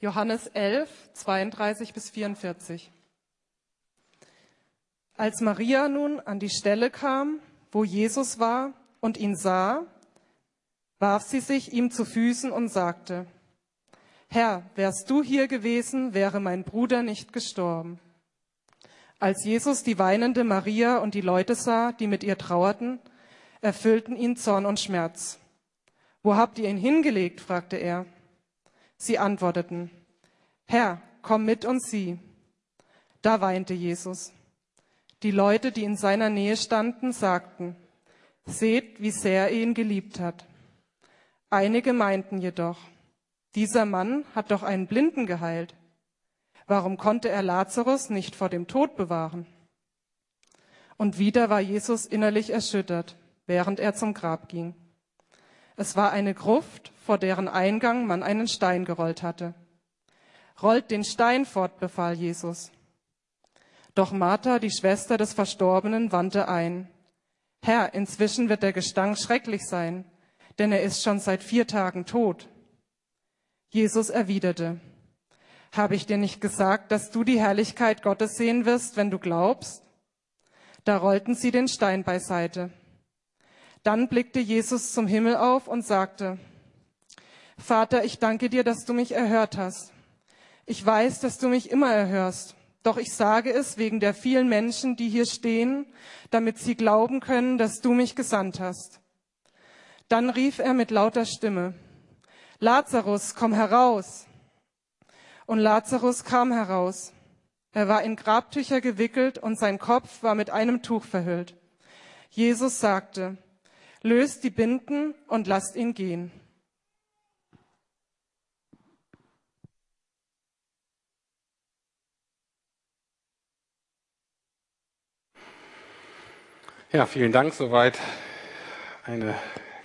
Johannes 11, 32 bis 44. Als Maria nun an die Stelle kam, wo Jesus war und ihn sah, warf sie sich ihm zu Füßen und sagte, Herr, wärst du hier gewesen, wäre mein Bruder nicht gestorben. Als Jesus die weinende Maria und die Leute sah, die mit ihr trauerten, erfüllten ihn Zorn und Schmerz. Wo habt ihr ihn hingelegt? fragte er. Sie antworteten, Herr, komm mit und sieh. Da weinte Jesus. Die Leute, die in seiner Nähe standen, sagten, seht, wie sehr er ihn geliebt hat. Einige meinten jedoch, dieser Mann hat doch einen Blinden geheilt. Warum konnte er Lazarus nicht vor dem Tod bewahren? Und wieder war Jesus innerlich erschüttert, während er zum Grab ging. Es war eine Gruft, vor deren Eingang man einen Stein gerollt hatte. Rollt den Stein fort, befahl Jesus. Doch Martha, die Schwester des Verstorbenen, wandte ein. Herr, inzwischen wird der Gestank schrecklich sein, denn er ist schon seit vier Tagen tot. Jesus erwiderte, habe ich dir nicht gesagt, dass du die Herrlichkeit Gottes sehen wirst, wenn du glaubst? Da rollten sie den Stein beiseite. Dann blickte Jesus zum Himmel auf und sagte, Vater, ich danke dir, dass du mich erhört hast. Ich weiß, dass du mich immer erhörst. Doch ich sage es wegen der vielen Menschen, die hier stehen, damit sie glauben können, dass du mich gesandt hast. Dann rief er mit lauter Stimme, Lazarus, komm heraus. Und Lazarus kam heraus. Er war in Grabtücher gewickelt und sein Kopf war mit einem Tuch verhüllt. Jesus sagte, löst die Binden und lasst ihn gehen. Ja, vielen Dank soweit. Eine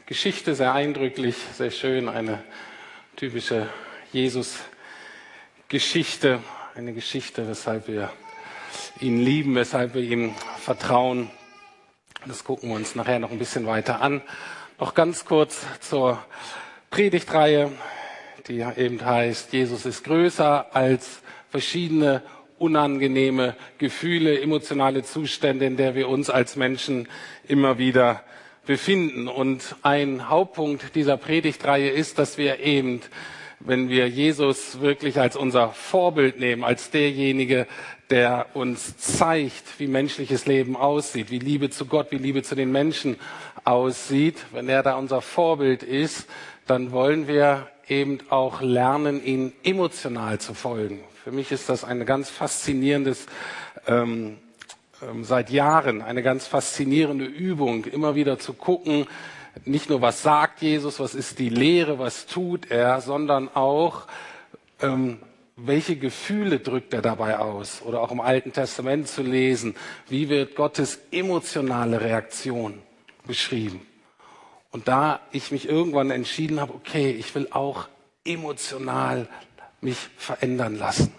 Geschichte, sehr eindrücklich, sehr schön, eine typische Jesus-Geschichte, eine Geschichte, weshalb wir ihn lieben, weshalb wir ihm vertrauen. Das gucken wir uns nachher noch ein bisschen weiter an. Noch ganz kurz zur Predigtreihe, die eben heißt, Jesus ist größer als verschiedene unangenehme Gefühle, emotionale Zustände, in der wir uns als Menschen immer wieder befinden. Und ein Hauptpunkt dieser Predigtreihe ist, dass wir eben, wenn wir Jesus wirklich als unser Vorbild nehmen, als derjenige, der uns zeigt, wie menschliches Leben aussieht, wie Liebe zu Gott, wie Liebe zu den Menschen aussieht, wenn er da unser Vorbild ist, dann wollen wir eben auch lernen, ihn emotional zu folgen. Für mich ist das ein ganz faszinierendes, ähm, ähm, seit Jahren eine ganz faszinierende Übung, immer wieder zu gucken, nicht nur was sagt Jesus, was ist die Lehre, was tut er, sondern auch, ähm, welche Gefühle drückt er dabei aus? Oder auch im Alten Testament zu lesen, wie wird Gottes emotionale Reaktion beschrieben? Und da ich mich irgendwann entschieden habe, okay, ich will auch emotional mich verändern lassen.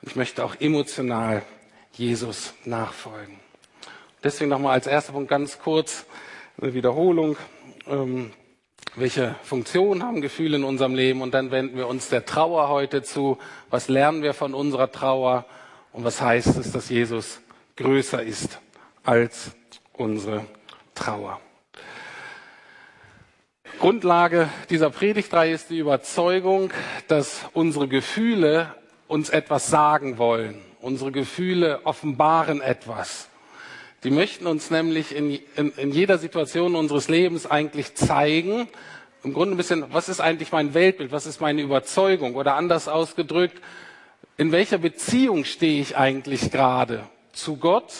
Und ich möchte auch emotional Jesus nachfolgen. Deswegen nochmal als erster Punkt ganz kurz eine Wiederholung. Ähm, welche Funktion haben Gefühle in unserem Leben? Und dann wenden wir uns der Trauer heute zu. Was lernen wir von unserer Trauer? Und was heißt es, dass Jesus größer ist als unsere Trauer? Grundlage dieser Predigtreihe ist die Überzeugung, dass unsere Gefühle uns etwas sagen wollen. Unsere Gefühle offenbaren etwas. Die möchten uns nämlich in, in, in jeder Situation unseres Lebens eigentlich zeigen, im Grunde ein bisschen, was ist eigentlich mein Weltbild, was ist meine Überzeugung oder anders ausgedrückt, in welcher Beziehung stehe ich eigentlich gerade zu Gott,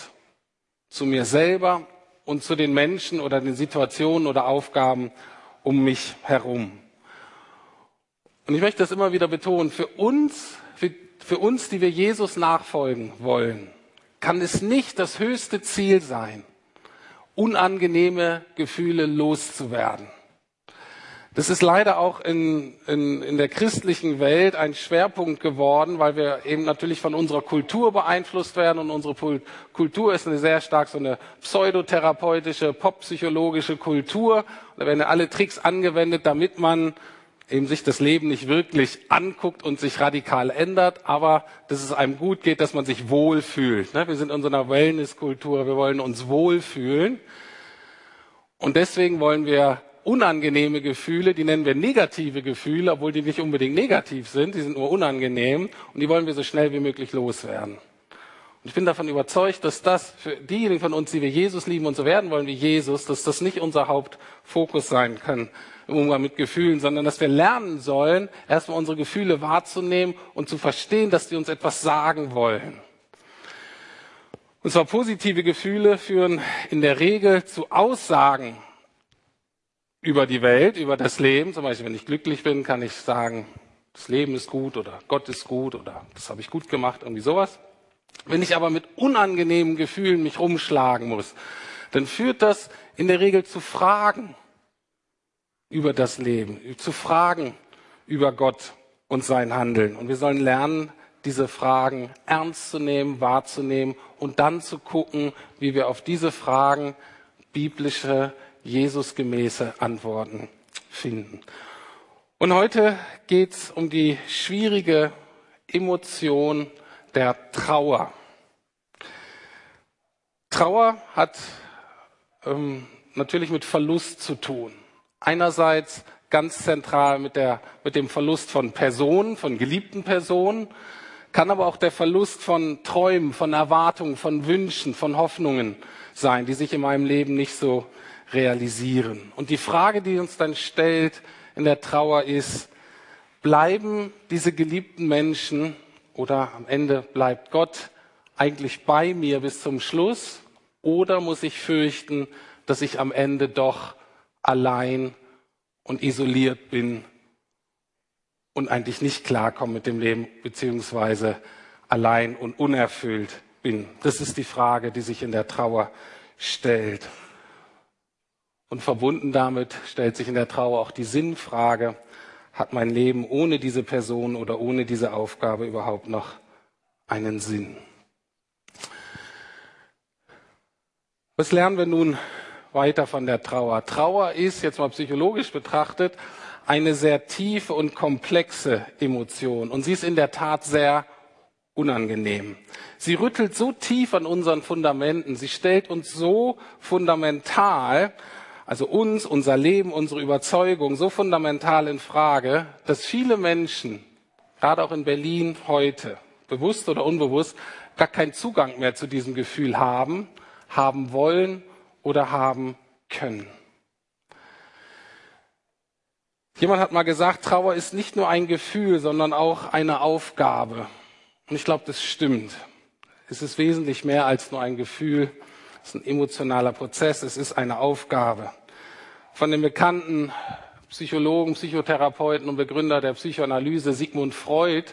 zu mir selber und zu den Menschen oder den Situationen oder Aufgaben um mich herum. Und ich möchte das immer wieder betonen, für uns, für, für uns, die wir Jesus nachfolgen wollen, kann es nicht das höchste Ziel sein, unangenehme Gefühle loszuwerden. Das ist leider auch in, in, in der christlichen Welt ein Schwerpunkt geworden, weil wir eben natürlich von unserer Kultur beeinflusst werden und unsere Kultur ist eine sehr stark so eine pseudotherapeutische, poppsychologische Kultur. Da werden alle Tricks angewendet, damit man eben sich das Leben nicht wirklich anguckt und sich radikal ändert, aber dass es einem gut geht, dass man sich wohlfühlt. Ne? Wir sind in unserer Wellnesskultur, wir wollen uns wohlfühlen. Und deswegen wollen wir unangenehme Gefühle, die nennen wir negative Gefühle, obwohl die nicht unbedingt negativ sind, die sind nur unangenehm und die wollen wir so schnell wie möglich loswerden. Und ich bin davon überzeugt, dass das für diejenigen von uns, die wir Jesus lieben und so werden wollen wie Jesus, dass das nicht unser Hauptfokus sein kann im Umgang mit Gefühlen, sondern dass wir lernen sollen, erstmal unsere Gefühle wahrzunehmen und zu verstehen, dass die uns etwas sagen wollen. Und zwar positive Gefühle führen in der Regel zu Aussagen über die Welt, über das Leben. Zum Beispiel, wenn ich glücklich bin, kann ich sagen, das Leben ist gut oder Gott ist gut oder das habe ich gut gemacht, irgendwie sowas. Wenn ich aber mit unangenehmen Gefühlen mich rumschlagen muss, dann führt das in der Regel zu Fragen über das Leben, zu Fragen über Gott und sein Handeln. Und wir sollen lernen, diese Fragen ernst zu nehmen, wahrzunehmen und dann zu gucken, wie wir auf diese Fragen biblische, Jesusgemäße Antworten finden. Und heute geht es um die schwierige Emotion der Trauer. Trauer hat ähm, natürlich mit Verlust zu tun. Einerseits ganz zentral mit, der, mit dem Verlust von Personen, von geliebten Personen, kann aber auch der Verlust von Träumen, von Erwartungen, von Wünschen, von Hoffnungen sein, die sich in meinem Leben nicht so realisieren. Und die Frage, die uns dann stellt in der Trauer ist, bleiben diese geliebten Menschen oder am Ende bleibt Gott eigentlich bei mir bis zum Schluss oder muss ich fürchten, dass ich am Ende doch allein und isoliert bin und eigentlich nicht klarkomme mit dem Leben, beziehungsweise allein und unerfüllt bin. Das ist die Frage, die sich in der Trauer stellt. Und verbunden damit stellt sich in der Trauer auch die Sinnfrage, hat mein Leben ohne diese Person oder ohne diese Aufgabe überhaupt noch einen Sinn? Was lernen wir nun weiter von der Trauer? Trauer ist, jetzt mal psychologisch betrachtet, eine sehr tiefe und komplexe Emotion. Und sie ist in der Tat sehr unangenehm. Sie rüttelt so tief an unseren Fundamenten. Sie stellt uns so fundamental, also uns, unser Leben, unsere Überzeugung so fundamental in Frage, dass viele Menschen, gerade auch in Berlin heute, bewusst oder unbewusst, gar keinen Zugang mehr zu diesem Gefühl haben, haben wollen oder haben können. Jemand hat mal gesagt, Trauer ist nicht nur ein Gefühl, sondern auch eine Aufgabe. Und ich glaube, das stimmt. Es ist wesentlich mehr als nur ein Gefühl. Es ist ein emotionaler Prozess. Es ist eine Aufgabe. Von dem bekannten Psychologen, Psychotherapeuten und Begründer der Psychoanalyse Sigmund Freud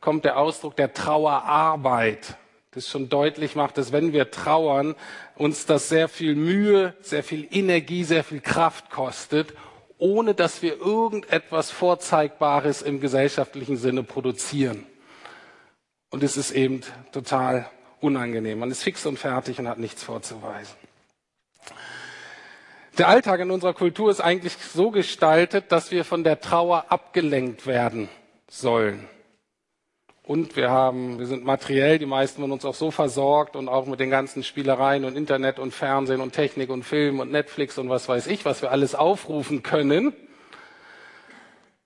kommt der Ausdruck der Trauerarbeit. Das schon deutlich macht, dass wenn wir trauern, uns das sehr viel Mühe, sehr viel Energie, sehr viel Kraft kostet ohne dass wir irgendetwas Vorzeigbares im gesellschaftlichen Sinne produzieren. Und es ist eben total unangenehm. Man ist fix und fertig und hat nichts vorzuweisen. Der Alltag in unserer Kultur ist eigentlich so gestaltet, dass wir von der Trauer abgelenkt werden sollen. Und wir haben, wir sind materiell, die meisten von uns auch so versorgt und auch mit den ganzen Spielereien und Internet und Fernsehen und Technik und Film und Netflix und was weiß ich, was wir alles aufrufen können,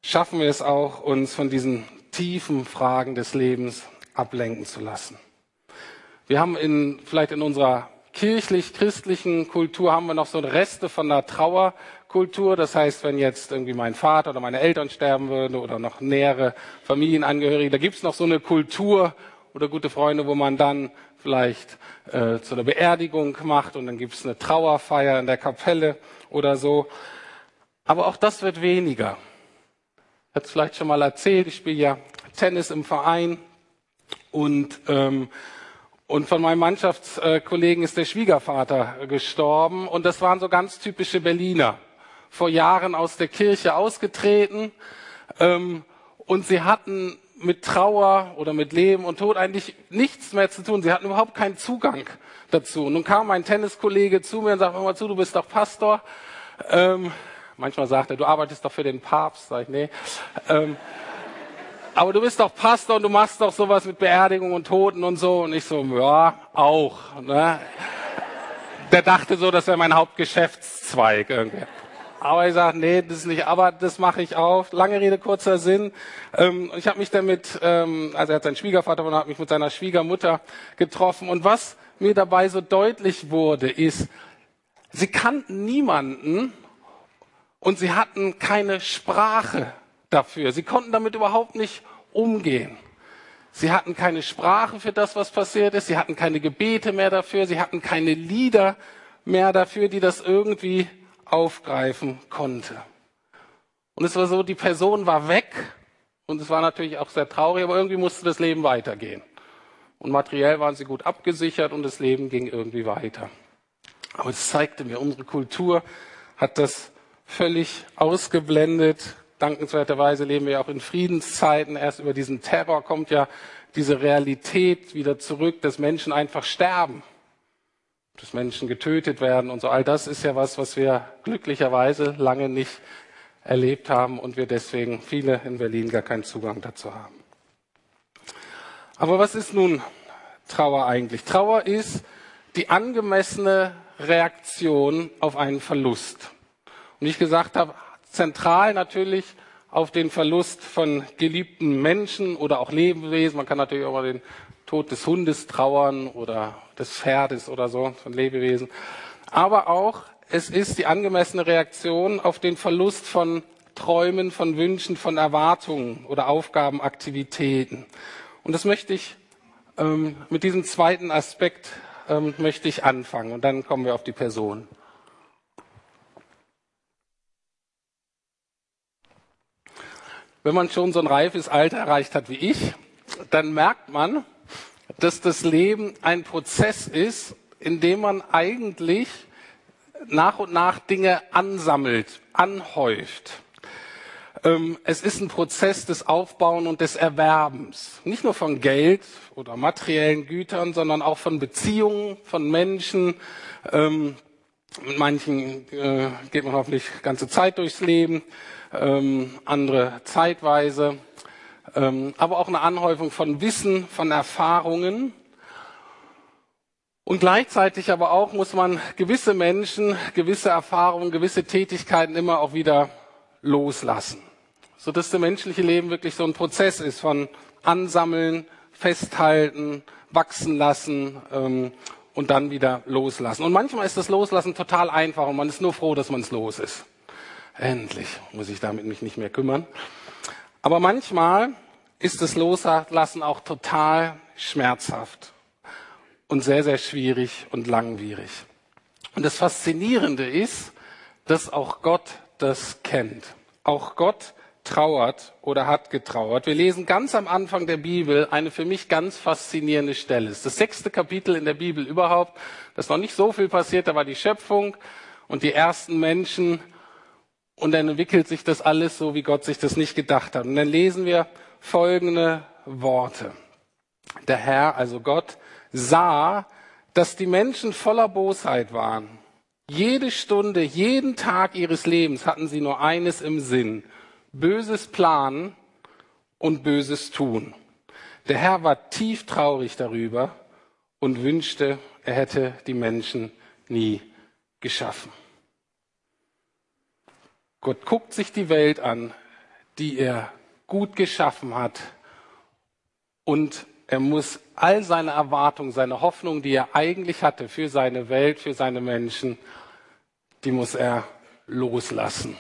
schaffen wir es auch, uns von diesen tiefen Fragen des Lebens ablenken zu lassen. Wir haben in, vielleicht in unserer kirchlich-christlichen Kultur haben wir noch so Reste von der Trauerkultur. Das heißt, wenn jetzt irgendwie mein Vater oder meine Eltern sterben würden oder noch nähere Familienangehörige, da gibt's noch so eine Kultur oder gute Freunde, wo man dann vielleicht äh, zu einer Beerdigung macht und dann gibt's eine Trauerfeier in der Kapelle oder so. Aber auch das wird weniger. Ich hatte es vielleicht schon mal erzählt, ich spiele ja Tennis im Verein und ähm, und von meinem Mannschaftskollegen ist der Schwiegervater gestorben. Und das waren so ganz typische Berliner. Vor Jahren aus der Kirche ausgetreten. Ähm, und sie hatten mit Trauer oder mit Leben und Tod eigentlich nichts mehr zu tun. Sie hatten überhaupt keinen Zugang dazu. Und nun kam mein Tenniskollege zu mir und sagte, hör mal zu, du bist doch Pastor. Ähm, Manchmal sagt er, du arbeitest doch für den Papst. Sag ich, nee. Ähm, aber du bist doch Pastor und du machst doch sowas mit Beerdigung und Toten und so. Und ich so, ja, auch. Ne? Der dachte so, das wäre mein Hauptgeschäftszweig irgendwie. Aber ich sage, nee, das ist nicht, aber das mache ich auch. Lange Rede, kurzer Sinn. Ähm, ich habe mich damit, ähm, also er hat seinen Schwiegervater und hat mich mit seiner Schwiegermutter getroffen. Und was mir dabei so deutlich wurde, ist, sie kannten niemanden und sie hatten keine Sprache dafür. Sie konnten damit überhaupt nicht umgehen. Sie hatten keine Sprache für das, was passiert ist. Sie hatten keine Gebete mehr dafür. Sie hatten keine Lieder mehr dafür, die das irgendwie aufgreifen konnte. Und es war so, die Person war weg und es war natürlich auch sehr traurig, aber irgendwie musste das Leben weitergehen. Und materiell waren sie gut abgesichert und das Leben ging irgendwie weiter. Aber es zeigte mir, unsere Kultur hat das völlig ausgeblendet. Dankenswerterweise leben wir auch in Friedenszeiten. Erst über diesen Terror kommt ja diese Realität wieder zurück, dass Menschen einfach sterben, dass Menschen getötet werden und so. All das ist ja was, was wir glücklicherweise lange nicht erlebt haben und wir deswegen viele in Berlin gar keinen Zugang dazu haben. Aber was ist nun Trauer eigentlich? Trauer ist die angemessene Reaktion auf einen Verlust. Und wie ich gesagt habe, zentral natürlich auf den Verlust von geliebten Menschen oder auch Lebewesen. Man kann natürlich auch über den Tod des Hundes trauern oder des Pferdes oder so, von Lebewesen. Aber auch, es ist die angemessene Reaktion auf den Verlust von Träumen, von Wünschen, von Erwartungen oder Aufgaben, Aktivitäten. Und das möchte ich ähm, mit diesem zweiten Aspekt ähm, möchte ich anfangen und dann kommen wir auf die Person. Wenn man schon so ein reifes Alter erreicht hat wie ich, dann merkt man, dass das Leben ein Prozess ist, in dem man eigentlich nach und nach Dinge ansammelt, anhäuft. Ähm, es ist ein Prozess des Aufbauen und des Erwerbens. Nicht nur von Geld oder materiellen Gütern, sondern auch von Beziehungen, von Menschen. Ähm, mit manchen äh, geht man hoffentlich ganze Zeit durchs Leben ähm, andere zeitweise, ähm, aber auch eine Anhäufung von Wissen, von Erfahrungen. Und gleichzeitig aber auch muss man gewisse Menschen, gewisse Erfahrungen, gewisse Tätigkeiten immer auch wieder loslassen. Sodass das menschliche Leben wirklich so ein Prozess ist von Ansammeln, Festhalten, wachsen lassen ähm, und dann wieder loslassen. Und manchmal ist das Loslassen total einfach und man ist nur froh, dass man es los ist. Endlich muss ich damit mich nicht mehr kümmern. Aber manchmal ist das Loslassen auch total schmerzhaft und sehr, sehr schwierig und langwierig. Und das Faszinierende ist, dass auch Gott das kennt. Auch Gott trauert oder hat getrauert. Wir lesen ganz am Anfang der Bibel eine für mich ganz faszinierende Stelle. Es ist das sechste Kapitel in der Bibel überhaupt. Das ist noch nicht so viel passiert. Da war die Schöpfung und die ersten Menschen und dann entwickelt sich das alles so, wie Gott sich das nicht gedacht hat. Und dann lesen wir folgende Worte. Der Herr, also Gott, sah, dass die Menschen voller Bosheit waren. Jede Stunde, jeden Tag ihres Lebens hatten sie nur eines im Sinn. Böses planen und Böses tun. Der Herr war tief traurig darüber und wünschte, er hätte die Menschen nie geschaffen. Gott guckt sich die Welt an, die er gut geschaffen hat und er muss all seine Erwartungen, seine Hoffnungen, die er eigentlich hatte für seine Welt, für seine Menschen, die muss er loslassen.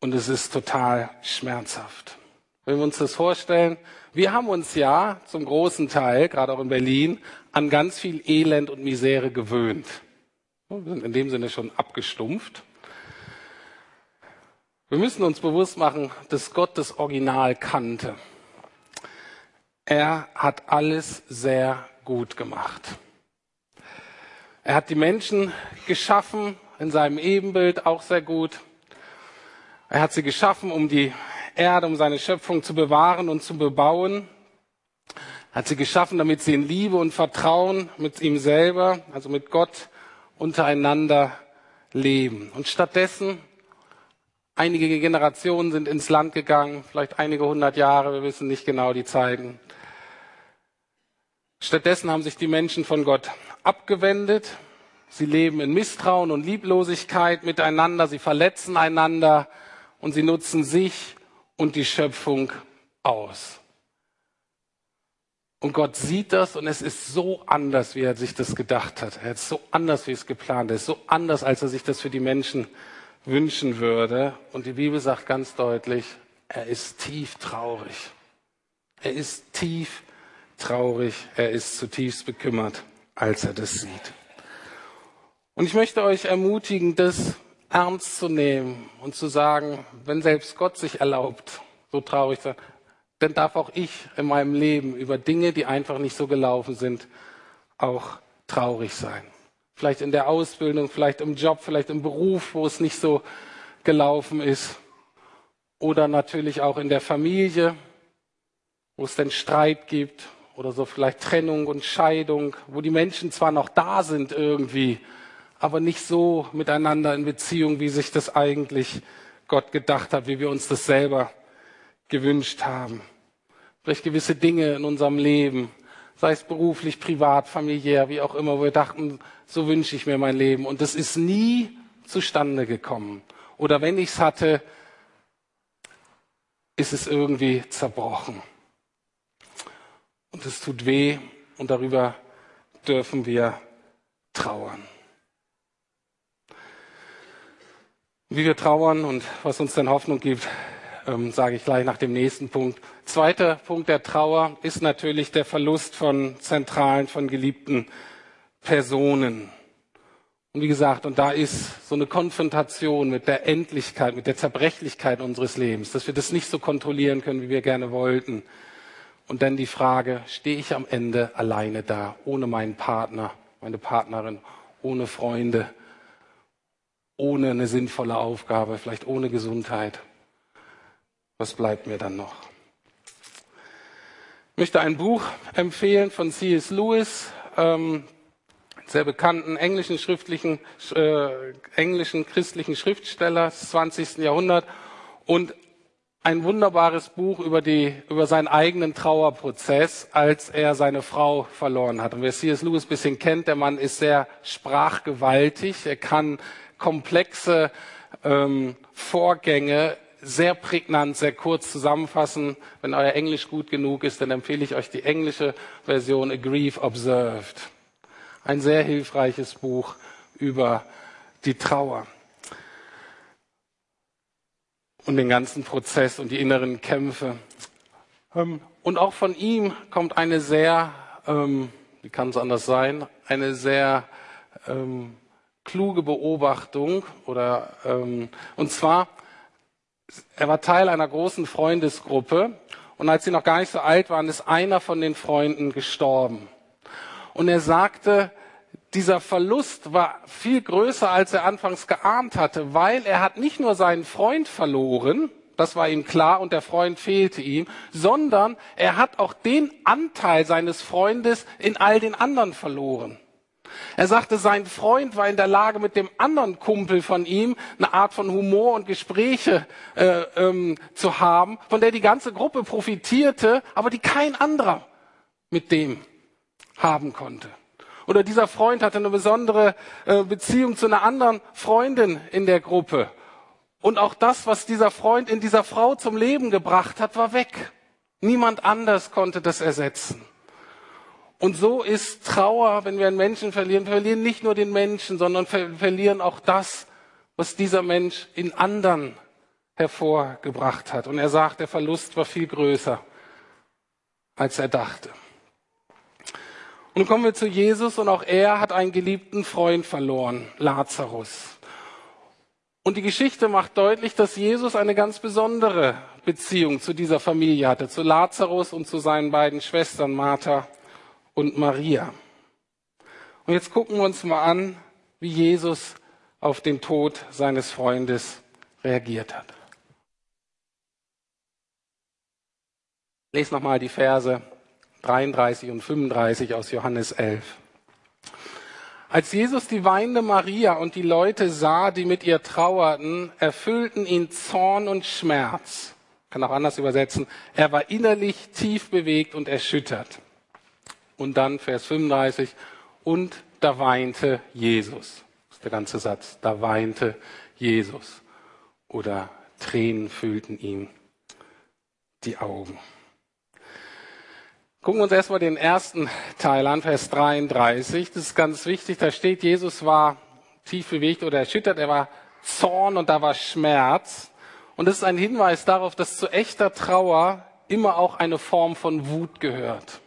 Und es ist total schmerzhaft. Wenn wir uns das vorstellen, wir haben uns ja zum großen Teil, gerade auch in Berlin, an ganz viel Elend und Misere gewöhnt. Wir sind in dem Sinne schon abgestumpft. Wir müssen uns bewusst machen, dass Gott das Original kannte. Er hat alles sehr gut gemacht. Er hat die Menschen geschaffen in seinem Ebenbild auch sehr gut. Er hat sie geschaffen, um die Erde, um seine Schöpfung zu bewahren und zu bebauen. Er hat sie geschaffen, damit sie in Liebe und Vertrauen mit ihm selber, also mit Gott untereinander leben. Und stattdessen, einige Generationen sind ins Land gegangen, vielleicht einige hundert Jahre, wir wissen nicht genau die Zeiten. Stattdessen haben sich die Menschen von Gott abgewendet. Sie leben in Misstrauen und Lieblosigkeit miteinander. Sie verletzen einander und sie nutzen sich und die Schöpfung aus. Und Gott sieht das und es ist so anders, wie er sich das gedacht hat. Er ist so anders, wie es geplant ist. So anders, als er sich das für die Menschen wünschen würde. Und die Bibel sagt ganz deutlich, er ist tief traurig. Er ist tief traurig. Er ist zutiefst bekümmert, als er das sieht. Und ich möchte euch ermutigen, das ernst zu nehmen und zu sagen, wenn selbst Gott sich erlaubt, so traurig zu sein, dann darf auch ich in meinem Leben über Dinge, die einfach nicht so gelaufen sind, auch traurig sein. Vielleicht in der Ausbildung, vielleicht im Job, vielleicht im Beruf, wo es nicht so gelaufen ist. Oder natürlich auch in der Familie, wo es denn Streit gibt oder so vielleicht Trennung und Scheidung, wo die Menschen zwar noch da sind irgendwie, aber nicht so miteinander in Beziehung, wie sich das eigentlich Gott gedacht hat, wie wir uns das selber gewünscht haben. Vielleicht gewisse Dinge in unserem Leben, sei es beruflich, privat, familiär, wie auch immer, wo wir dachten, so wünsche ich mir mein Leben. Und das ist nie zustande gekommen. Oder wenn ich es hatte, ist es irgendwie zerbrochen. Und es tut weh und darüber dürfen wir trauern. Wie wir trauern und was uns denn Hoffnung gibt, ähm, sage ich gleich nach dem nächsten Punkt. Zweiter Punkt der Trauer ist natürlich der Verlust von zentralen, von geliebten Personen. Und wie gesagt, und da ist so eine Konfrontation mit der Endlichkeit, mit der Zerbrechlichkeit unseres Lebens, dass wir das nicht so kontrollieren können, wie wir gerne wollten. Und dann die Frage, stehe ich am Ende alleine da, ohne meinen Partner, meine Partnerin, ohne Freunde, ohne eine sinnvolle Aufgabe, vielleicht ohne Gesundheit? Was bleibt mir dann noch? Ich möchte ein Buch empfehlen von C.S. Lewis, ähm, sehr bekannten englischen schriftlichen, äh, englischen christlichen Schriftsteller des 20. Jahrhunderts und ein wunderbares Buch über die, über seinen eigenen Trauerprozess, als er seine Frau verloren hat. Und wer C.S. Lewis ein bisschen kennt, der Mann ist sehr sprachgewaltig. Er kann komplexe ähm, Vorgänge sehr prägnant, sehr kurz zusammenfassen. Wenn euer Englisch gut genug ist, dann empfehle ich euch die englische Version A Grief Observed. Ein sehr hilfreiches Buch über die Trauer und den ganzen Prozess und die inneren Kämpfe. Ähm, und auch von ihm kommt eine sehr, ähm, wie kann es anders sein, eine sehr ähm, kluge Beobachtung oder ähm, und zwar er war Teil einer großen Freundesgruppe und als sie noch gar nicht so alt waren, ist einer von den Freunden gestorben. Und er sagte, dieser Verlust war viel größer, als er anfangs geahnt hatte, weil er hat nicht nur seinen Freund verloren, das war ihm klar und der Freund fehlte ihm, sondern er hat auch den Anteil seines Freundes in all den anderen verloren. Er sagte, sein Freund war in der Lage, mit dem anderen Kumpel von ihm eine Art von Humor und Gespräche äh, ähm, zu haben, von der die ganze Gruppe profitierte, aber die kein anderer mit dem haben konnte. Oder dieser Freund hatte eine besondere äh, Beziehung zu einer anderen Freundin in der Gruppe. Und auch das, was dieser Freund in dieser Frau zum Leben gebracht hat, war weg. Niemand anders konnte das ersetzen. Und so ist Trauer, wenn wir einen Menschen verlieren, wir verlieren nicht nur den Menschen, sondern ver verlieren auch das, was dieser Mensch in anderen hervorgebracht hat. Und er sagt, der Verlust war viel größer, als er dachte. Und nun kommen wir zu Jesus und auch er hat einen geliebten Freund verloren, Lazarus. Und die Geschichte macht deutlich, dass Jesus eine ganz besondere Beziehung zu dieser Familie hatte, zu Lazarus und zu seinen beiden Schwestern Martha und Maria. Und jetzt gucken wir uns mal an, wie Jesus auf den Tod seines Freundes reagiert hat. Ich lese nochmal die Verse 33 und 35 aus Johannes 11. Als Jesus die weinende Maria und die Leute sah, die mit ihr trauerten, erfüllten ihn Zorn und Schmerz. Kann auch anders übersetzen. Er war innerlich tief bewegt und erschüttert. Und dann Vers 35. Und da weinte Jesus. Das ist der ganze Satz. Da weinte Jesus. Oder Tränen füllten ihm die Augen. Gucken wir uns erstmal den ersten Teil an, Vers 33. Das ist ganz wichtig. Da steht, Jesus war tief bewegt oder erschüttert. Er war Zorn und da war Schmerz. Und das ist ein Hinweis darauf, dass zu echter Trauer immer auch eine Form von Wut gehört.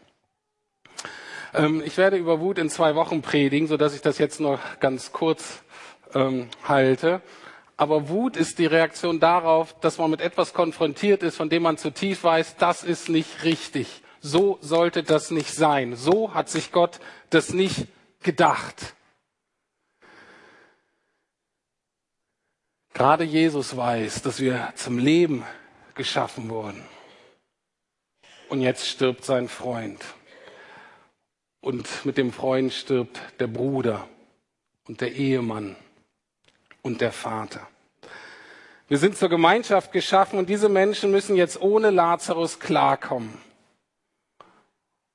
Ähm, ich werde über Wut in zwei Wochen predigen, so dass ich das jetzt noch ganz kurz ähm, halte. Aber Wut ist die Reaktion darauf, dass man mit etwas konfrontiert ist, von dem man zutiefst weiß, das ist nicht richtig. So sollte das nicht sein. So hat sich Gott das nicht gedacht. Gerade Jesus weiß, dass wir zum Leben geschaffen wurden. Und jetzt stirbt sein Freund. Und mit dem Freund stirbt der Bruder und der Ehemann und der Vater. Wir sind zur Gemeinschaft geschaffen und diese Menschen müssen jetzt ohne Lazarus klarkommen.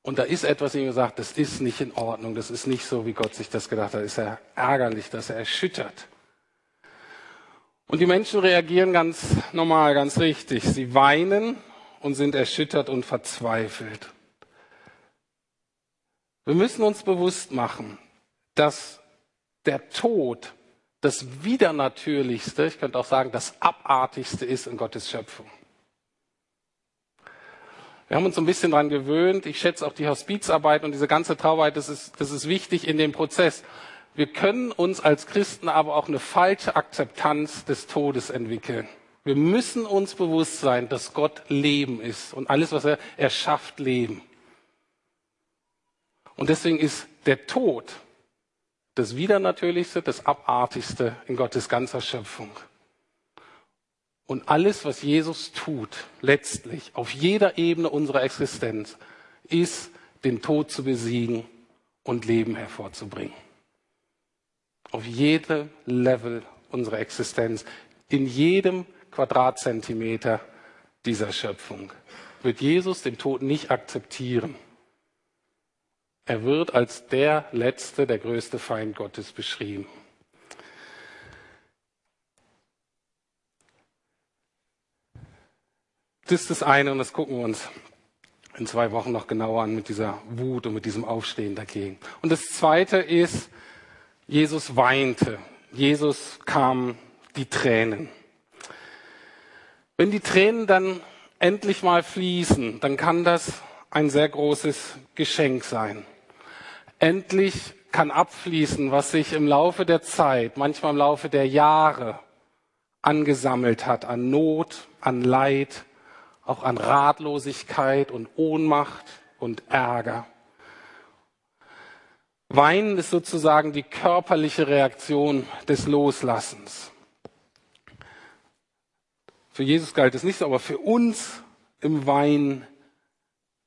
Und da ist etwas in ihm gesagt, das ist nicht in Ordnung, das ist nicht so, wie Gott sich das gedacht hat. Ist er ärgerlich, dass er erschüttert. Und die Menschen reagieren ganz normal, ganz richtig. Sie weinen und sind erschüttert und verzweifelt. Wir müssen uns bewusst machen, dass der Tod das Widernatürlichste, ich könnte auch sagen, das Abartigste ist in Gottes Schöpfung. Wir haben uns ein bisschen dran gewöhnt. Ich schätze auch die Hospizarbeit und diese ganze Trauerarbeit, das ist, das ist wichtig in dem Prozess. Wir können uns als Christen aber auch eine falsche Akzeptanz des Todes entwickeln. Wir müssen uns bewusst sein, dass Gott Leben ist und alles, was er, er schafft, Leben. Und deswegen ist der Tod das Widernatürlichste, das Abartigste in Gottes ganzer Schöpfung. Und alles, was Jesus tut, letztlich auf jeder Ebene unserer Existenz, ist, den Tod zu besiegen und Leben hervorzubringen. Auf jedem Level unserer Existenz, in jedem Quadratzentimeter dieser Schöpfung, wird Jesus den Tod nicht akzeptieren. Er wird als der letzte, der größte Feind Gottes beschrieben. Das ist das eine und das gucken wir uns in zwei Wochen noch genauer an mit dieser Wut und mit diesem Aufstehen dagegen. Und das zweite ist, Jesus weinte. Jesus kam die Tränen. Wenn die Tränen dann endlich mal fließen, dann kann das ein sehr großes Geschenk sein. Endlich kann abfließen, was sich im Laufe der Zeit, manchmal im Laufe der Jahre angesammelt hat an Not, an Leid, auch an Ratlosigkeit und Ohnmacht und Ärger. Weinen ist sozusagen die körperliche Reaktion des Loslassens. Für Jesus galt es nicht so, aber für uns im Wein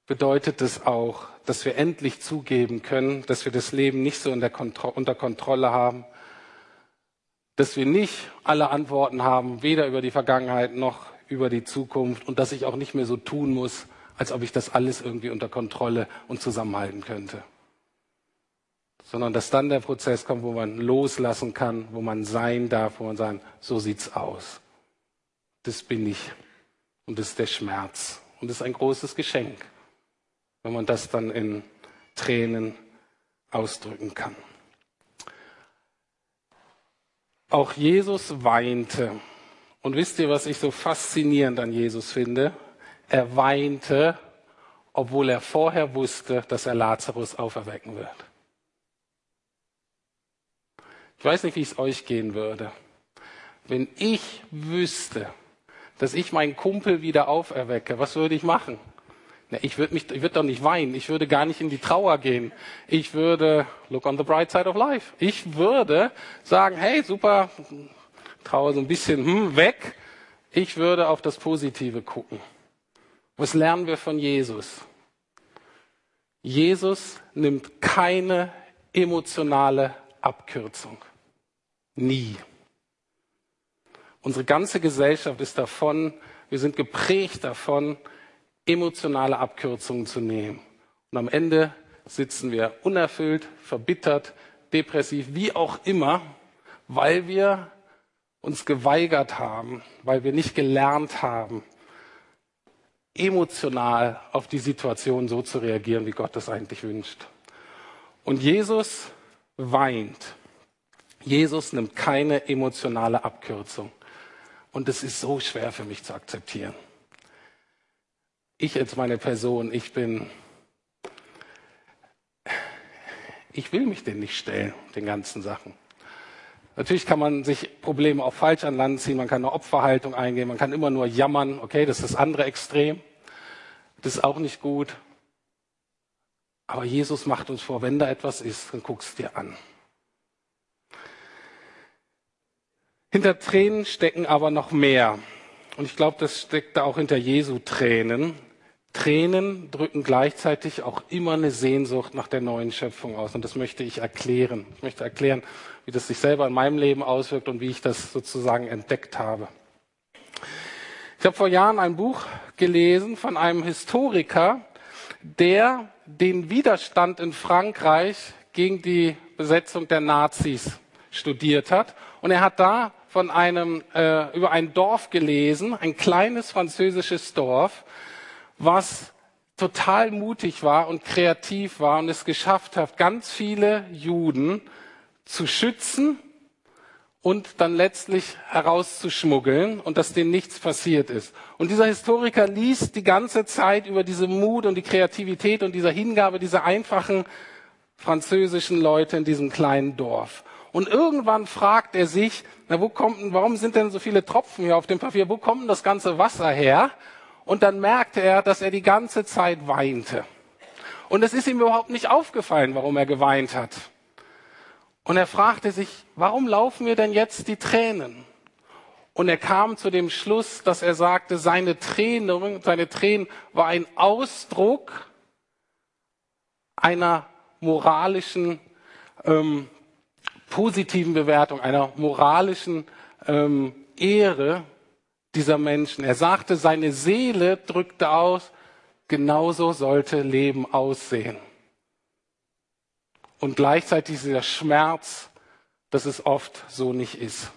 bedeutet es auch, dass wir endlich zugeben können, dass wir das Leben nicht so Kontro unter Kontrolle haben, dass wir nicht alle Antworten haben, weder über die Vergangenheit noch über die Zukunft und dass ich auch nicht mehr so tun muss, als ob ich das alles irgendwie unter Kontrolle und zusammenhalten könnte. Sondern dass dann der Prozess kommt, wo man loslassen kann, wo man sein darf, wo man sagen, so sieht's aus. Das bin ich. Und das ist der Schmerz. Und das ist ein großes Geschenk, wenn man das dann in Tränen ausdrücken kann. Auch Jesus weinte. Und wisst ihr, was ich so faszinierend an Jesus finde? Er weinte, obwohl er vorher wusste, dass er Lazarus auferwecken wird. Ich weiß nicht, wie es euch gehen würde. Wenn ich wüsste, dass ich meinen Kumpel wieder auferwecke, was würde ich machen? Na, ich würde mich, ich würde doch nicht weinen. Ich würde gar nicht in die Trauer gehen. Ich würde look on the bright side of life. Ich würde sagen, hey, super, Trauer so ein bisschen hm, weg. Ich würde auf das Positive gucken. Was lernen wir von Jesus? Jesus nimmt keine emotionale Abkürzung. Nie. Unsere ganze Gesellschaft ist davon, wir sind geprägt davon, emotionale Abkürzungen zu nehmen. Und am Ende sitzen wir unerfüllt, verbittert, depressiv, wie auch immer, weil wir uns geweigert haben, weil wir nicht gelernt haben, emotional auf die Situation so zu reagieren, wie Gott es eigentlich wünscht. Und Jesus weint. Jesus nimmt keine emotionale Abkürzung. Und es ist so schwer für mich zu akzeptieren. Ich als meine Person, ich bin, ich will mich denn nicht stellen, den ganzen Sachen. Natürlich kann man sich Probleme auch falsch an Land ziehen, man kann eine Opferhaltung eingehen, man kann immer nur jammern, okay, das ist das andere Extrem. Das ist auch nicht gut. Aber Jesus macht uns vor, wenn da etwas ist, dann guckst dir an. Hinter Tränen stecken aber noch mehr. Und ich glaube, das steckt da auch hinter Jesu Tränen. Tränen drücken gleichzeitig auch immer eine Sehnsucht nach der neuen Schöpfung aus. Und das möchte ich erklären. Ich möchte erklären, wie das sich selber in meinem Leben auswirkt und wie ich das sozusagen entdeckt habe. Ich habe vor Jahren ein Buch gelesen von einem Historiker, der den Widerstand in Frankreich gegen die Besetzung der Nazis studiert hat. Und er hat da von einem, äh, über ein Dorf gelesen, ein kleines französisches Dorf, was total mutig war und kreativ war und es geschafft hat, ganz viele Juden zu schützen und dann letztlich herauszuschmuggeln und dass denen nichts passiert ist. Und dieser Historiker liest die ganze Zeit über diese Mut und die Kreativität und dieser Hingabe dieser einfachen französischen Leute in diesem kleinen Dorf. Und irgendwann fragt er sich, na, wo kommt, warum sind denn so viele Tropfen hier auf dem Papier? Wo kommt denn das ganze Wasser her? Und dann merkte er, dass er die ganze Zeit weinte. Und es ist ihm überhaupt nicht aufgefallen, warum er geweint hat. Und er fragte sich, warum laufen mir denn jetzt die Tränen? Und er kam zu dem Schluss, dass er sagte, seine Tränen, seine Tränen war ein Ausdruck einer moralischen ähm, positiven Bewertung, einer moralischen ähm, Ehre dieser Menschen. Er sagte, seine Seele drückte aus, genauso sollte Leben aussehen. Und gleichzeitig dieser Schmerz, dass es oft so nicht ist.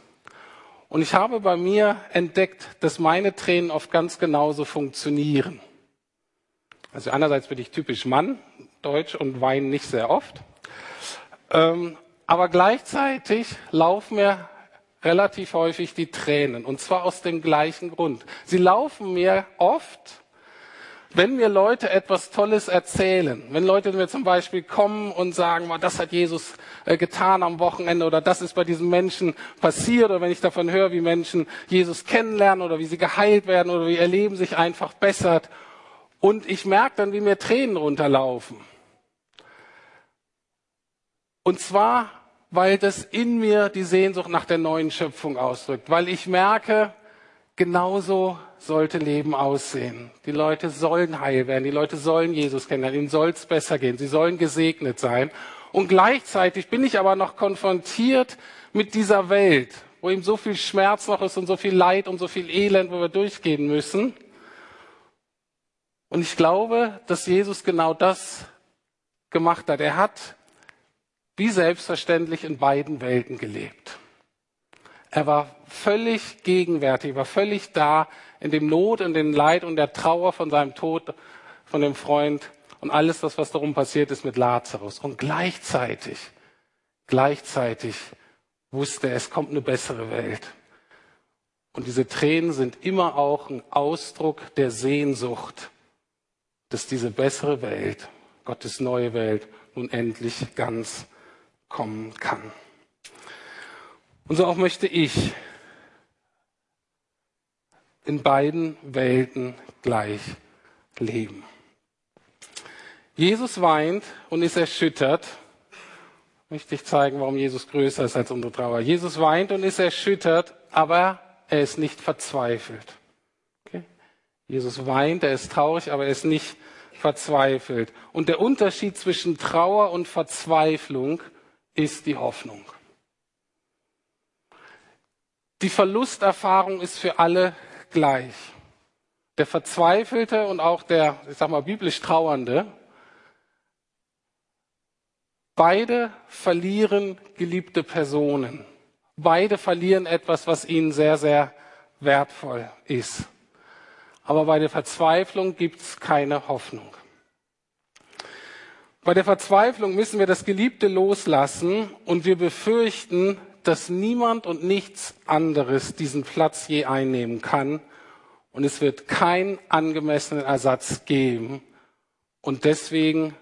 Und ich habe bei mir entdeckt, dass meine Tränen oft ganz genauso funktionieren. Also einerseits bin ich typisch Mann, Deutsch und weine nicht sehr oft. Ähm, aber gleichzeitig laufen mir relativ häufig die Tränen. Und zwar aus dem gleichen Grund. Sie laufen mir oft, wenn mir Leute etwas Tolles erzählen. Wenn Leute mir zum Beispiel kommen und sagen, das hat Jesus äh, getan am Wochenende oder das ist bei diesem Menschen passiert. Oder wenn ich davon höre, wie Menschen Jesus kennenlernen oder wie sie geheilt werden oder wie ihr Leben sich einfach bessert. Und ich merke dann, wie mir Tränen runterlaufen. Und zwar, weil das in mir die Sehnsucht nach der neuen Schöpfung ausdrückt, weil ich merke, genauso sollte Leben aussehen. Die Leute sollen heil werden, die Leute sollen Jesus kennenlernen, ihnen soll es besser gehen, sie sollen gesegnet sein. Und gleichzeitig bin ich aber noch konfrontiert mit dieser Welt, wo ihm so viel Schmerz noch ist und so viel Leid und so viel Elend, wo wir durchgehen müssen. Und ich glaube, dass Jesus genau das gemacht hat. Er hat wie selbstverständlich in beiden Welten gelebt. Er war völlig gegenwärtig, war völlig da in dem Not, in dem Leid und der Trauer von seinem Tod, von dem Freund und alles das, was darum passiert ist mit Lazarus. Und gleichzeitig, gleichzeitig wusste er, es kommt eine bessere Welt. Und diese Tränen sind immer auch ein Ausdruck der Sehnsucht, dass diese bessere Welt, Gottes neue Welt, nun endlich ganz kommen kann. Und so auch möchte ich in beiden Welten gleich leben. Jesus weint und ist erschüttert. Möchte ich zeigen, warum Jesus größer ist als unsere Trauer. Jesus weint und ist erschüttert, aber er ist nicht verzweifelt. Okay? Jesus weint, er ist traurig, aber er ist nicht verzweifelt. Und der Unterschied zwischen Trauer und Verzweiflung ist die Hoffnung. Die Verlusterfahrung ist für alle gleich. Der Verzweifelte und auch der, ich sag mal, biblisch Trauernde, beide verlieren geliebte Personen. Beide verlieren etwas, was ihnen sehr, sehr wertvoll ist. Aber bei der Verzweiflung gibt es keine Hoffnung. Bei der Verzweiflung müssen wir das Geliebte loslassen und wir befürchten, dass niemand und nichts anderes diesen Platz je einnehmen kann und es wird keinen angemessenen Ersatz geben und deswegen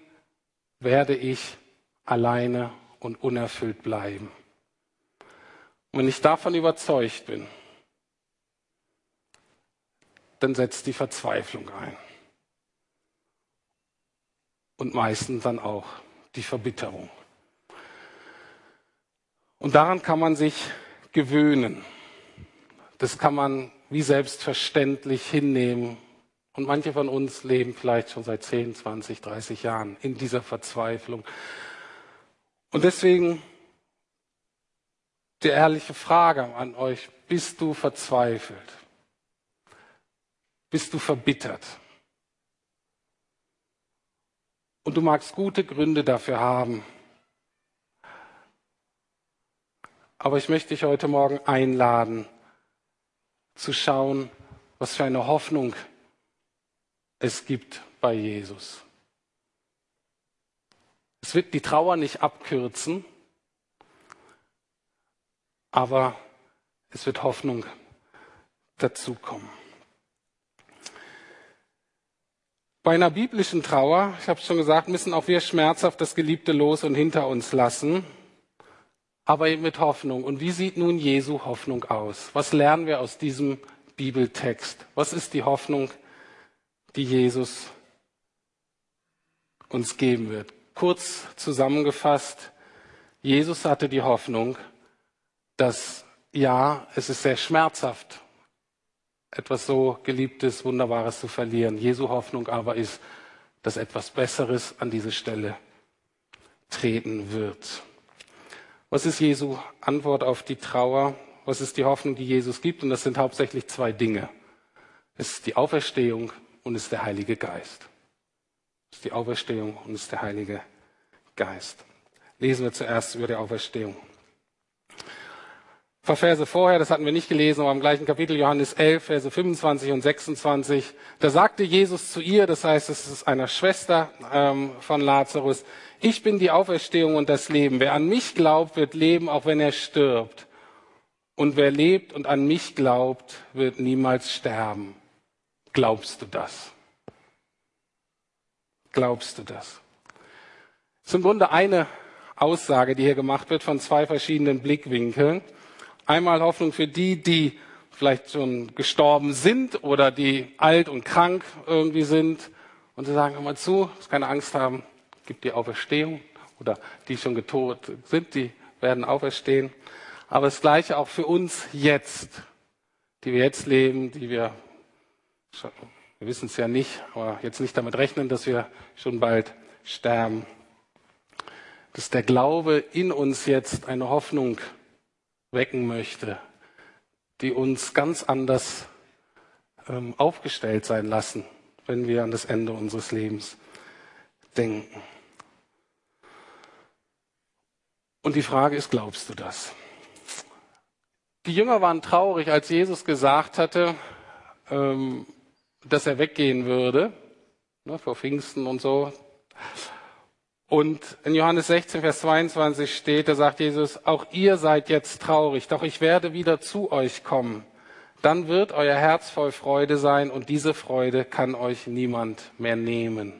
werde ich alleine und unerfüllt bleiben. Und wenn ich davon überzeugt bin, dann setzt die Verzweiflung ein. Und meistens dann auch die Verbitterung. Und daran kann man sich gewöhnen. Das kann man wie selbstverständlich hinnehmen. Und manche von uns leben vielleicht schon seit 10, 20, 30 Jahren in dieser Verzweiflung. Und deswegen die ehrliche Frage an euch, bist du verzweifelt? Bist du verbittert? Und du magst gute Gründe dafür haben, Aber ich möchte dich heute Morgen einladen, zu schauen, was für eine Hoffnung es gibt bei Jesus. Es wird die Trauer nicht abkürzen, aber es wird Hoffnung dazukommen. Bei einer biblischen Trauer, ich habe es schon gesagt, müssen auch wir schmerzhaft das Geliebte los und hinter uns lassen aber eben mit Hoffnung. Und wie sieht nun Jesu Hoffnung aus? Was lernen wir aus diesem Bibeltext? Was ist die Hoffnung, die Jesus uns geben wird? Kurz zusammengefasst, Jesus hatte die Hoffnung, dass ja, es ist sehr schmerzhaft, etwas so Geliebtes, Wunderbares zu verlieren. Jesu Hoffnung aber ist, dass etwas Besseres an diese Stelle treten wird. Was ist Jesu Antwort auf die Trauer? Was ist die Hoffnung, die Jesus gibt? Und das sind hauptsächlich zwei Dinge. Es ist die Auferstehung und es ist der Heilige Geist. Es ist die Auferstehung und es ist der Heilige Geist. Lesen wir zuerst über die Auferstehung. Paar Verse vorher, das hatten wir nicht gelesen, aber im gleichen Kapitel Johannes 11, Verse 25 und 26, da sagte Jesus zu ihr, das heißt, es ist einer Schwester ähm, von Lazarus, ich bin die Auferstehung und das Leben. Wer an mich glaubt, wird leben, auch wenn er stirbt. Und wer lebt und an mich glaubt, wird niemals sterben. Glaubst du das? Glaubst du das? Das ist im Grunde eine Aussage, die hier gemacht wird von zwei verschiedenen Blickwinkeln. Einmal Hoffnung für die, die vielleicht schon gestorben sind oder die alt und krank irgendwie sind. Und sie sagen immer zu, keine Angst haben, gibt die Auferstehung oder die schon getot sind, die werden auferstehen. Aber das Gleiche auch für uns jetzt, die wir jetzt leben, die wir, wir wissen es ja nicht, aber jetzt nicht damit rechnen, dass wir schon bald sterben. Dass der Glaube in uns jetzt eine Hoffnung wecken möchte, die uns ganz anders ähm, aufgestellt sein lassen, wenn wir an das Ende unseres Lebens denken. Und die Frage ist, glaubst du das? Die Jünger waren traurig, als Jesus gesagt hatte, ähm, dass er weggehen würde, ne, vor Pfingsten und so. Und in Johannes 16, Vers 22 steht, da sagt Jesus, auch ihr seid jetzt traurig, doch ich werde wieder zu euch kommen. Dann wird euer Herz voll Freude sein und diese Freude kann euch niemand mehr nehmen.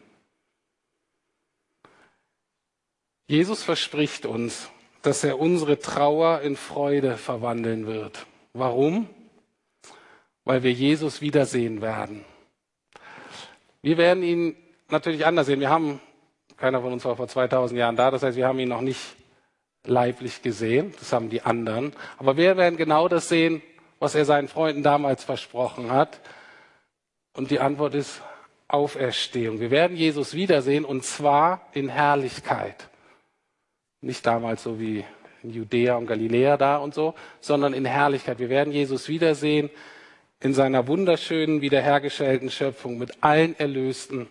Jesus verspricht uns, dass er unsere Trauer in Freude verwandeln wird. Warum? Weil wir Jesus wiedersehen werden. Wir werden ihn natürlich anders sehen. Wir haben, keiner von uns war vor 2000 Jahren da, das heißt, wir haben ihn noch nicht leiblich gesehen. Das haben die anderen. Aber wir werden genau das sehen, was er seinen Freunden damals versprochen hat. Und die Antwort ist Auferstehung. Wir werden Jesus wiedersehen und zwar in Herrlichkeit. Nicht damals so wie in Judäa und Galiläa da und so, sondern in Herrlichkeit. Wir werden Jesus wiedersehen in seiner wunderschönen, wiederhergestellten Schöpfung mit allen erlösten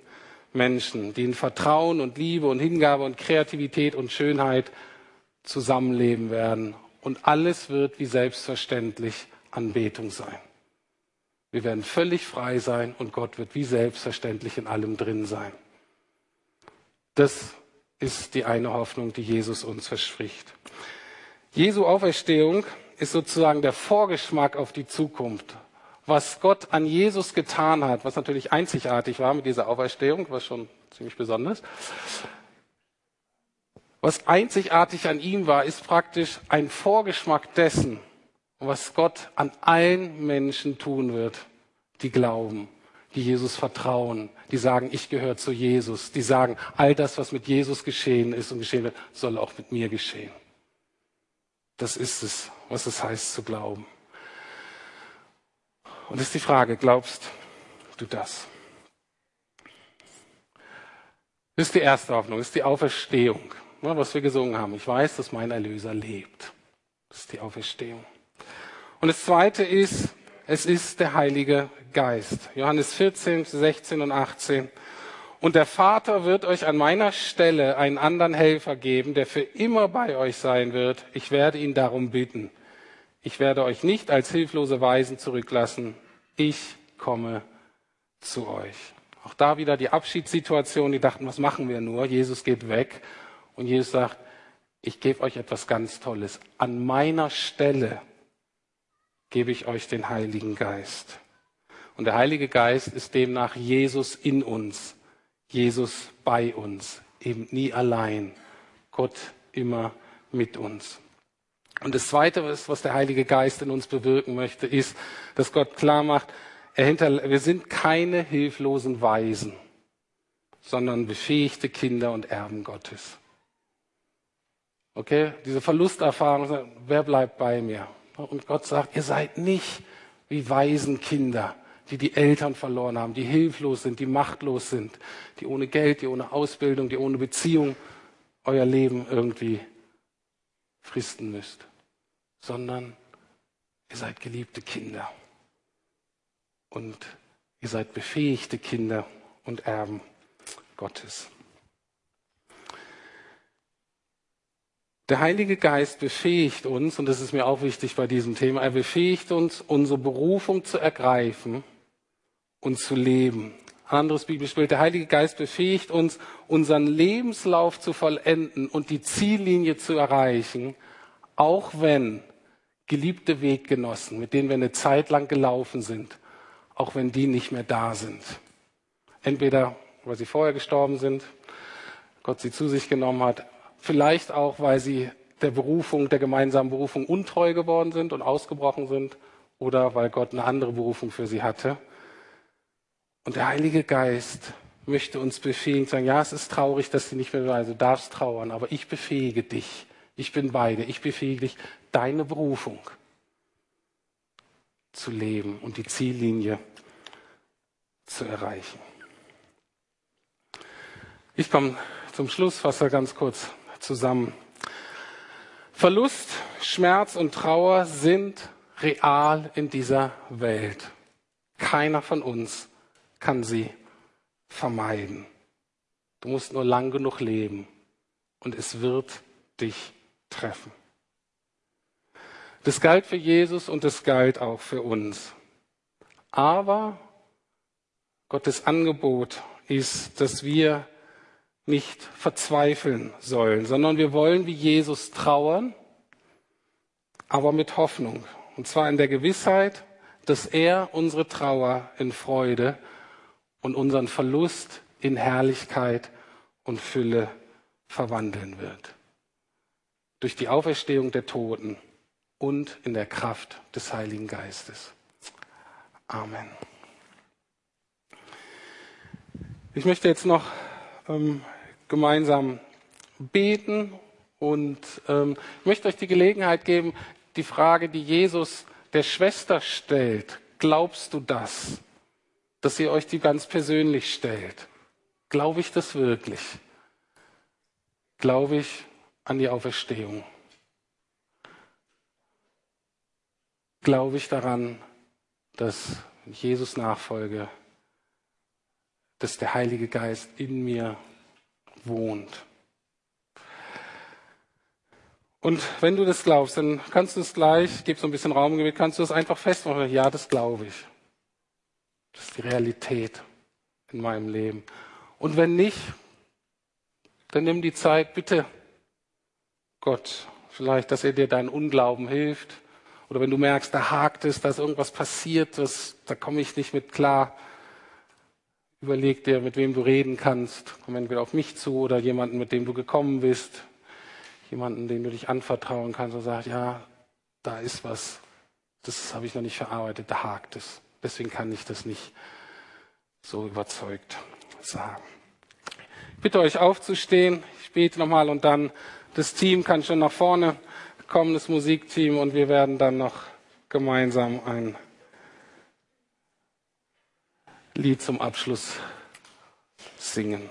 Menschen, die in Vertrauen und Liebe und Hingabe und Kreativität und Schönheit zusammenleben werden. Und alles wird wie selbstverständlich Anbetung sein. Wir werden völlig frei sein und Gott wird wie selbstverständlich in allem drin sein. Das ist die eine Hoffnung, die Jesus uns verspricht. Jesu Auferstehung ist sozusagen der Vorgeschmack auf die Zukunft was Gott an Jesus getan hat, was natürlich einzigartig war mit dieser Auferstehung, was schon ziemlich besonders. Was einzigartig an ihm war, ist praktisch ein Vorgeschmack dessen, was Gott an allen Menschen tun wird, die glauben, die Jesus vertrauen, die sagen, ich gehöre zu Jesus, die sagen, all das, was mit Jesus geschehen ist und geschehen wird, soll auch mit mir geschehen. Das ist es, was es heißt zu glauben. Und das ist die Frage, glaubst du das? Das ist die erste Hoffnung, das ist die Auferstehung, ne, was wir gesungen haben. Ich weiß, dass mein Erlöser lebt. Das ist die Auferstehung. Und das zweite ist, es ist der Heilige Geist. Johannes 14, 16 und 18. Und der Vater wird euch an meiner Stelle einen anderen Helfer geben, der für immer bei euch sein wird. Ich werde ihn darum bitten. Ich werde euch nicht als hilflose Weisen zurücklassen. Ich komme zu euch. Auch da wieder die Abschiedssituation. Die dachten, was machen wir nur? Jesus geht weg. Und Jesus sagt, ich gebe euch etwas ganz Tolles. An meiner Stelle gebe ich euch den Heiligen Geist. Und der Heilige Geist ist demnach Jesus in uns, Jesus bei uns, eben nie allein, Gott immer mit uns. Und das Zweite, was der Heilige Geist in uns bewirken möchte, ist, dass Gott klar macht, wir sind keine hilflosen Weisen, sondern befähigte Kinder und Erben Gottes. Okay, diese Verlusterfahrung, wer bleibt bei mir? Und Gott sagt, ihr seid nicht wie Waisenkinder, die die Eltern verloren haben, die hilflos sind, die machtlos sind, die ohne Geld, die ohne Ausbildung, die ohne Beziehung euer Leben irgendwie fristen müsst sondern ihr seid geliebte Kinder. Und ihr seid befähigte Kinder und Erben Gottes. Der Heilige Geist befähigt uns, und das ist mir auch wichtig bei diesem Thema, er befähigt uns, unsere Berufung zu ergreifen und zu leben. Ein anderes Bibelspiel, der Heilige Geist befähigt uns, unseren Lebenslauf zu vollenden und die Ziellinie zu erreichen, auch wenn geliebte Weggenossen, mit denen wir eine Zeit lang gelaufen sind, auch wenn die nicht mehr da sind. Entweder weil sie vorher gestorben sind, Gott sie zu sich genommen hat, vielleicht auch, weil sie der Berufung, der gemeinsamen Berufung untreu geworden sind und ausgebrochen sind, oder weil Gott eine andere Berufung für sie hatte. Und der Heilige Geist möchte uns befähigen, sagen, ja, es ist traurig, dass sie nicht mehr da sind, du darfst trauern, aber ich befähige dich. Ich bin bei dir. Ich befähige dich, deine Berufung zu leben und die Ziellinie zu erreichen. Ich komme zum Schluss, fasse ganz kurz zusammen. Verlust, Schmerz und Trauer sind real in dieser Welt. Keiner von uns kann sie vermeiden. Du musst nur lang genug leben und es wird dich treffen. Das galt für Jesus und das galt auch für uns. Aber Gottes Angebot ist, dass wir nicht verzweifeln sollen, sondern wir wollen wie Jesus trauern, aber mit Hoffnung. Und zwar in der Gewissheit, dass er unsere Trauer in Freude und unseren Verlust in Herrlichkeit und Fülle verwandeln wird. Durch die Auferstehung der Toten und in der Kraft des Heiligen Geistes. Amen. Ich möchte jetzt noch ähm, gemeinsam beten und ähm, möchte euch die Gelegenheit geben, die Frage, die Jesus der Schwester stellt, glaubst du das? Dass ihr euch die ganz persönlich stellt. Glaube ich das wirklich? Glaube ich, an die Auferstehung? Glaube ich daran, dass ich Jesus nachfolge, dass der Heilige Geist in mir wohnt? Und wenn du das glaubst, dann kannst du es gleich, gib so ein bisschen Raum, kannst du es einfach festmachen. Ja, das glaube ich. Das ist die Realität in meinem Leben. Und wenn nicht, dann nimm die Zeit, bitte Gott, vielleicht, dass er dir deinen Unglauben hilft. Oder wenn du merkst, da hakt es, da ist irgendwas passiert, das, da komme ich nicht mit klar. Überleg dir, mit wem du reden kannst. Komm entweder auf mich zu oder jemanden, mit dem du gekommen bist jemanden, den du dich anvertrauen kannst und sagst, ja, da ist was, das habe ich noch nicht verarbeitet, da hakt es. Deswegen kann ich das nicht so überzeugt sagen. Ich bitte euch aufzustehen, ich bete nochmal und dann das Team kann schon nach vorne kommen, das Musikteam, und wir werden dann noch gemeinsam ein Lied zum Abschluss singen.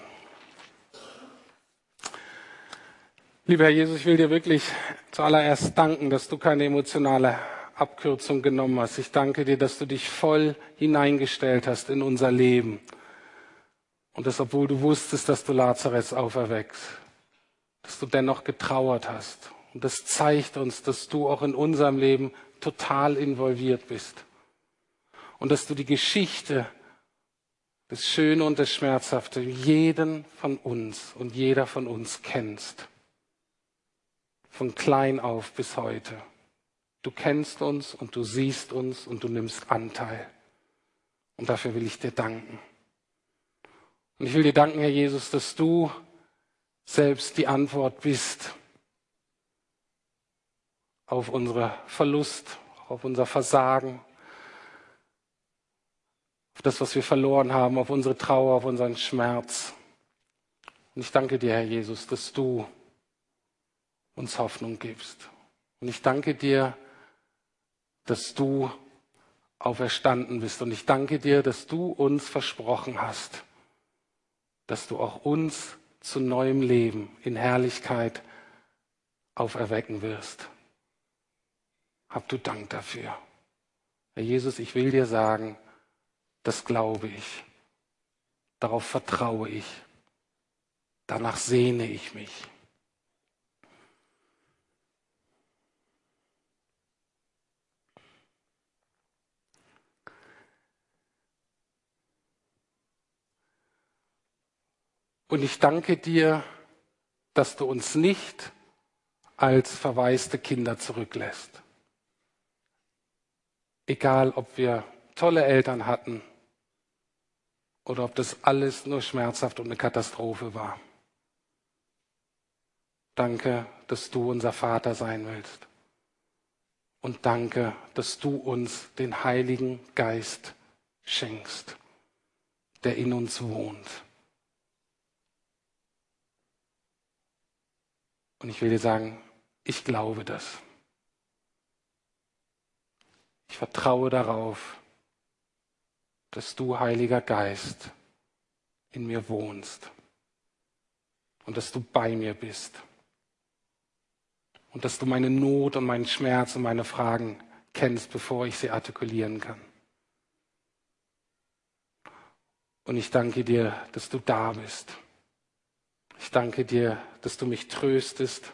Lieber Herr Jesus, ich will dir wirklich zuallererst danken, dass du keine emotionale Abkürzung genommen hast. Ich danke dir, dass du dich voll hineingestellt hast in unser Leben. Und das, obwohl du wusstest, dass du Lazarus auferweckst, dass du dennoch getrauert hast. Und das zeigt uns, dass du auch in unserem Leben total involviert bist. Und dass du die Geschichte, das Schöne und das Schmerzhafte, jeden von uns und jeder von uns kennst von klein auf bis heute. Du kennst uns und du siehst uns und du nimmst Anteil. Und dafür will ich dir danken. Und ich will dir danken, Herr Jesus, dass du selbst die Antwort bist auf unsere Verlust, auf unser Versagen, auf das, was wir verloren haben, auf unsere Trauer, auf unseren Schmerz. Und ich danke dir, Herr Jesus, dass du uns Hoffnung gibst. Und ich danke dir, dass du auferstanden bist. Und ich danke dir, dass du uns versprochen hast, dass du auch uns zu neuem Leben in Herrlichkeit auferwecken wirst. Hab du Dank dafür. Herr Jesus, ich will dir sagen, das glaube ich. Darauf vertraue ich. Danach sehne ich mich. Und ich danke dir, dass du uns nicht als verwaiste Kinder zurücklässt. Egal, ob wir tolle Eltern hatten oder ob das alles nur schmerzhaft und eine Katastrophe war. Danke, dass du unser Vater sein willst. Und danke, dass du uns den Heiligen Geist schenkst, der in uns wohnt. Und ich will dir sagen, ich glaube das. Ich vertraue darauf, dass du, Heiliger Geist, in mir wohnst und dass du bei mir bist und dass du meine Not und meinen Schmerz und meine Fragen kennst, bevor ich sie artikulieren kann. Und ich danke dir, dass du da bist. Ich danke dir, dass du mich tröstest.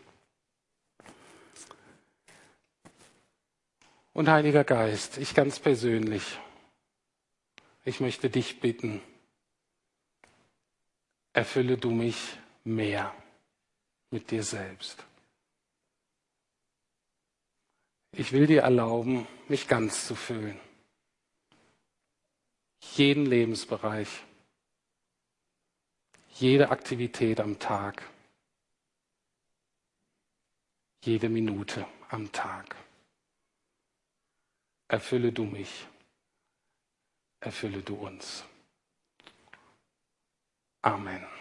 Und Heiliger Geist, ich ganz persönlich, ich möchte dich bitten, erfülle du mich mehr mit dir selbst. Ich will dir erlauben, mich ganz zu füllen. Jeden Lebensbereich jede Aktivität am Tag, jede Minute am Tag. Erfülle du mich, erfülle du uns. Amen.